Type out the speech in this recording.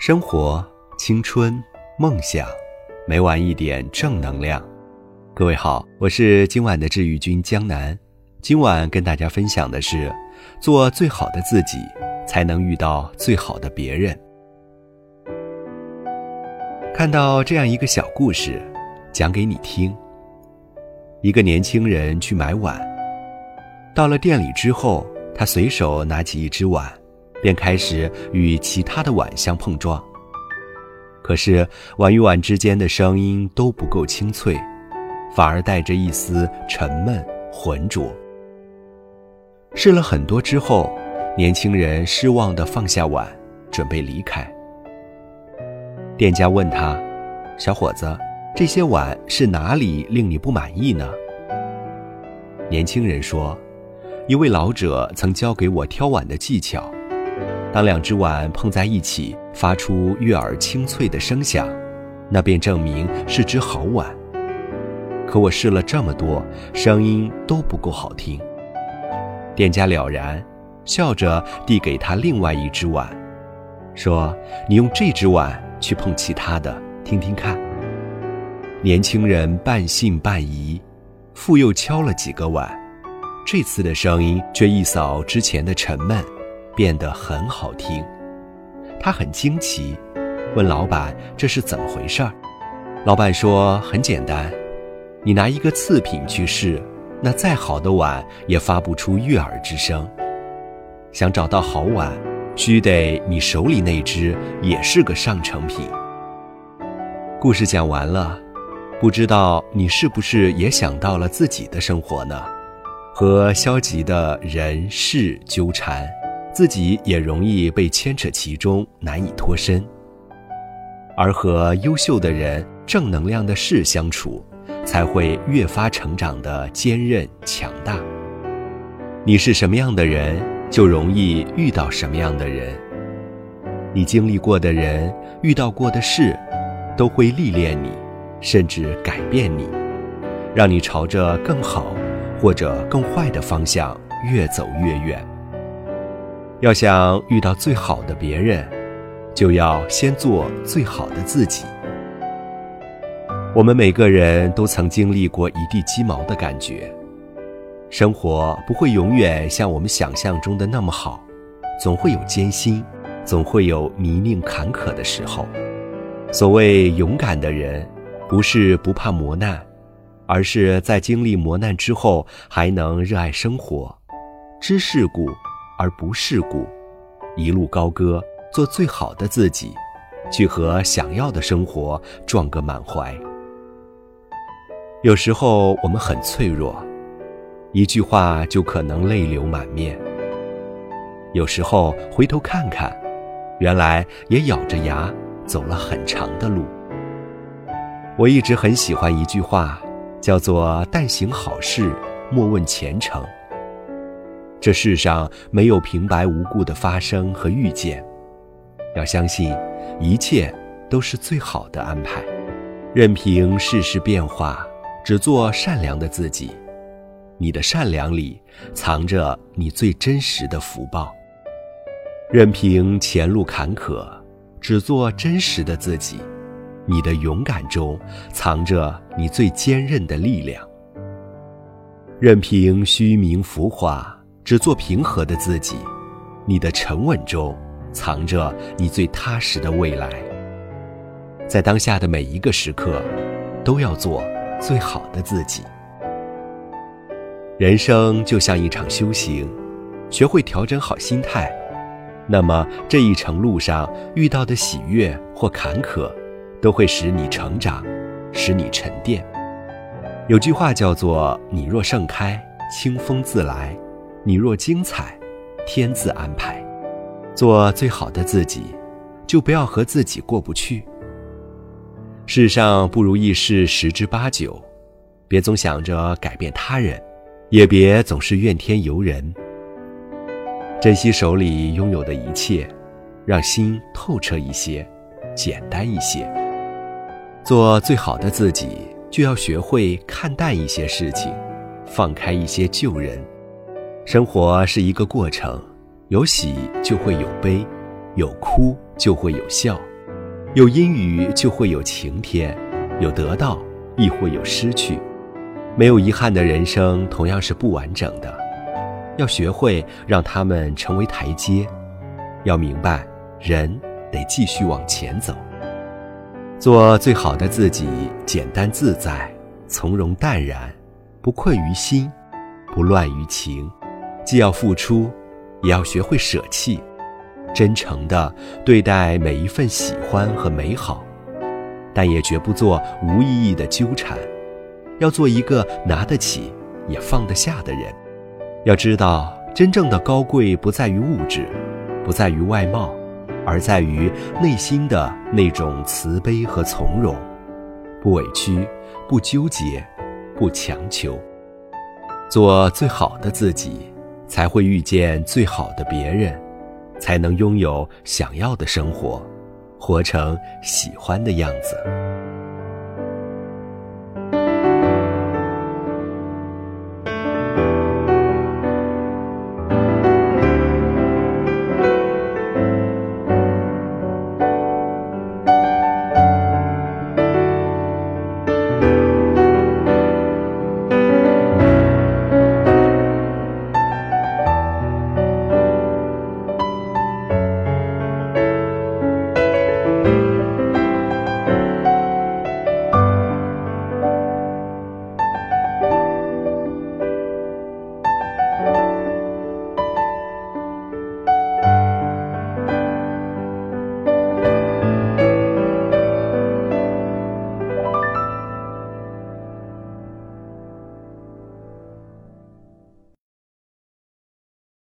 生活、青春、梦想，每晚一点正能量。各位好，我是今晚的治愈君江南。今晚跟大家分享的是：做最好的自己，才能遇到最好的别人。看到这样一个小故事，讲给你听。一个年轻人去买碗，到了店里之后，他随手拿起一只碗。便开始与其他的碗相碰撞。可是碗与碗之间的声音都不够清脆，反而带着一丝沉闷浑浊。试了很多之后，年轻人失望地放下碗，准备离开。店家问他：“小伙子，这些碗是哪里令你不满意呢？”年轻人说：“一位老者曾教给我挑碗的技巧。”当两只碗碰在一起，发出悦耳清脆的声响，那便证明是只好碗。可我试了这么多，声音都不够好听。店家了然，笑着递给他另外一只碗，说：“你用这只碗去碰其他的，听听看。”年轻人半信半疑，复又敲了几个碗，这次的声音却一扫之前的沉闷。变得很好听，他很惊奇，问老板这是怎么回事儿。老板说很简单，你拿一个次品去试，那再好的碗也发不出悦耳之声。想找到好碗，须得你手里那只也是个上乘品。故事讲完了，不知道你是不是也想到了自己的生活呢？和消极的人事纠缠。自己也容易被牵扯其中，难以脱身。而和优秀的人、正能量的事相处，才会越发成长的坚韧强大。你是什么样的人，就容易遇到什么样的人。你经历过的人、遇到过的事，都会历练你，甚至改变你，让你朝着更好或者更坏的方向越走越远。要想遇到最好的别人，就要先做最好的自己。我们每个人都曾经历过一地鸡毛的感觉，生活不会永远像我们想象中的那么好，总会有艰辛，总会有泥泞坎坷的时候。所谓勇敢的人，不是不怕磨难，而是在经历磨难之后，还能热爱生活，知世故。而不世故，一路高歌，做最好的自己，去和想要的生活撞个满怀。有时候我们很脆弱，一句话就可能泪流满面。有时候回头看看，原来也咬着牙走了很长的路。我一直很喜欢一句话，叫做“但行好事，莫问前程”。这世上没有平白无故的发生和遇见，要相信，一切都是最好的安排。任凭世事变化，只做善良的自己。你的善良里藏着你最真实的福报。任凭前路坎坷，只做真实的自己。你的勇敢中藏着你最坚韧的力量。任凭虚名浮华。只做平和的自己，你的沉稳中藏着你最踏实的未来。在当下的每一个时刻，都要做最好的自己。人生就像一场修行，学会调整好心态，那么这一程路上遇到的喜悦或坎坷，都会使你成长，使你沉淀。有句话叫做“你若盛开，清风自来”。你若精彩，天自安排。做最好的自己，就不要和自己过不去。世上不如意事十之八九，别总想着改变他人，也别总是怨天尤人。珍惜手里拥有的一切，让心透彻一些，简单一些。做最好的自己，就要学会看淡一些事情，放开一些旧人。生活是一个过程，有喜就会有悲，有哭就会有笑。有阴雨就会有晴天，有得到亦会有失去。没有遗憾的人生同样是不完整的。要学会让他们成为台阶，要明白人得继续往前走。做最好的自己，简单自在，从容淡然，不困于心，不乱于情。既要付出，也要学会舍弃，真诚地对待每一份喜欢和美好，但也绝不做无意义的纠缠。要做一个拿得起也放得下的人。要知道，真正的高贵不在于物质，不在于外貌。而在于内心的那种慈悲和从容，不委屈，不纠结，不强求，做最好的自己，才会遇见最好的别人，才能拥有想要的生活，活成喜欢的样子。